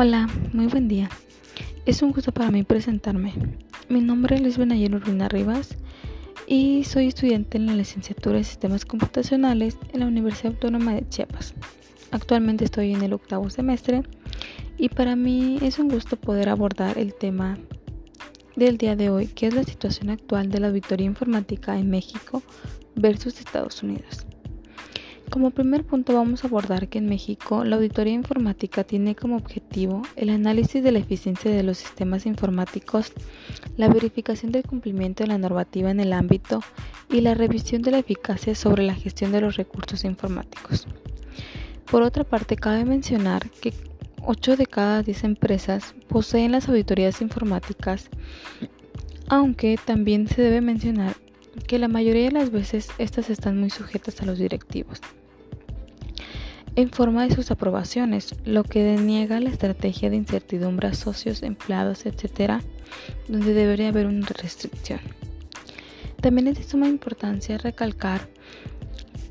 Hola, muy buen día. Es un gusto para mí presentarme. Mi nombre es Luis Benayer Urbina Rivas y soy estudiante en la licenciatura de Sistemas Computacionales en la Universidad Autónoma de Chiapas. Actualmente estoy en el octavo semestre y para mí es un gusto poder abordar el tema del día de hoy, que es la situación actual de la auditoría informática en México versus Estados Unidos. Como primer punto vamos a abordar que en México la auditoría informática tiene como objetivo el análisis de la eficiencia de los sistemas informáticos, la verificación del cumplimiento de la normativa en el ámbito y la revisión de la eficacia sobre la gestión de los recursos informáticos. Por otra parte, cabe mencionar que 8 de cada 10 empresas poseen las auditorías informáticas, aunque también se debe mencionar que la mayoría de las veces estas están muy sujetas a los directivos en forma de sus aprobaciones, lo que deniega la estrategia de incertidumbre a socios, empleados, etc., donde debería haber una restricción. También es de suma importancia recalcar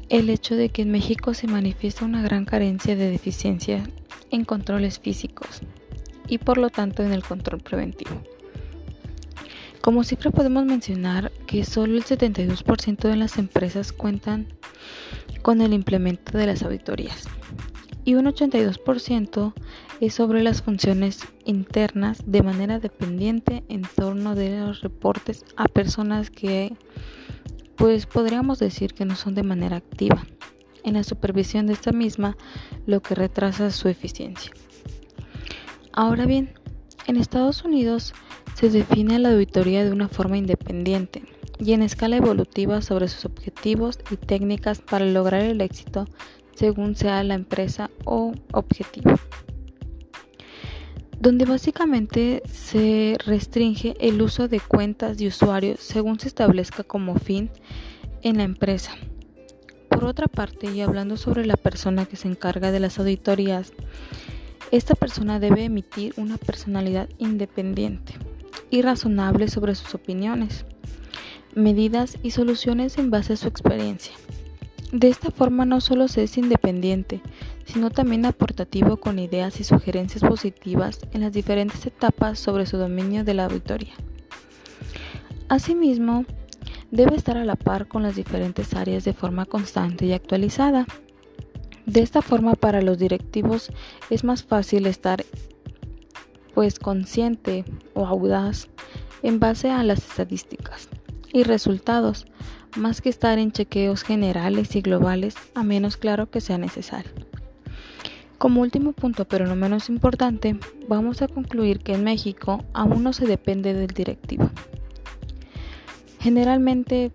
el hecho de que en México se manifiesta una gran carencia de deficiencia en controles físicos y por lo tanto en el control preventivo. Como cifra podemos mencionar que solo el 72% de las empresas cuentan con el implemento de las auditorías y un 82% es sobre las funciones internas de manera dependiente en torno de los reportes a personas que pues podríamos decir que no son de manera activa en la supervisión de esta misma lo que retrasa su eficiencia. Ahora bien, en Estados Unidos se define la auditoría de una forma independiente y en escala evolutiva sobre sus objetivos y técnicas para lograr el éxito según sea la empresa o objetivo. Donde básicamente se restringe el uso de cuentas de usuarios según se establezca como fin en la empresa. Por otra parte, y hablando sobre la persona que se encarga de las auditorías, esta persona debe emitir una personalidad independiente y razonable sobre sus opiniones medidas y soluciones en base a su experiencia. De esta forma no solo se es independiente, sino también aportativo con ideas y sugerencias positivas en las diferentes etapas sobre su dominio de la auditoría. Asimismo, debe estar a la par con las diferentes áreas de forma constante y actualizada. De esta forma para los directivos es más fácil estar pues consciente o audaz en base a las estadísticas y resultados, más que estar en chequeos generales y globales, a menos claro que sea necesario. Como último punto, pero no menos importante, vamos a concluir que en México aún no se depende del directivo. Generalmente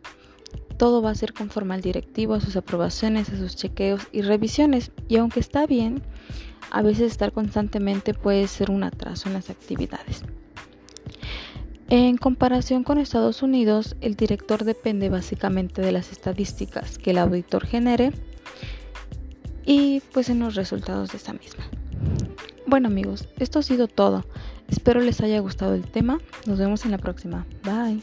todo va a ser conforme al directivo, a sus aprobaciones, a sus chequeos y revisiones, y aunque está bien, a veces estar constantemente puede ser un atraso en las actividades. En comparación con Estados Unidos, el director depende básicamente de las estadísticas que el auditor genere y pues en los resultados de esta misma. Bueno amigos, esto ha sido todo. Espero les haya gustado el tema. Nos vemos en la próxima. Bye.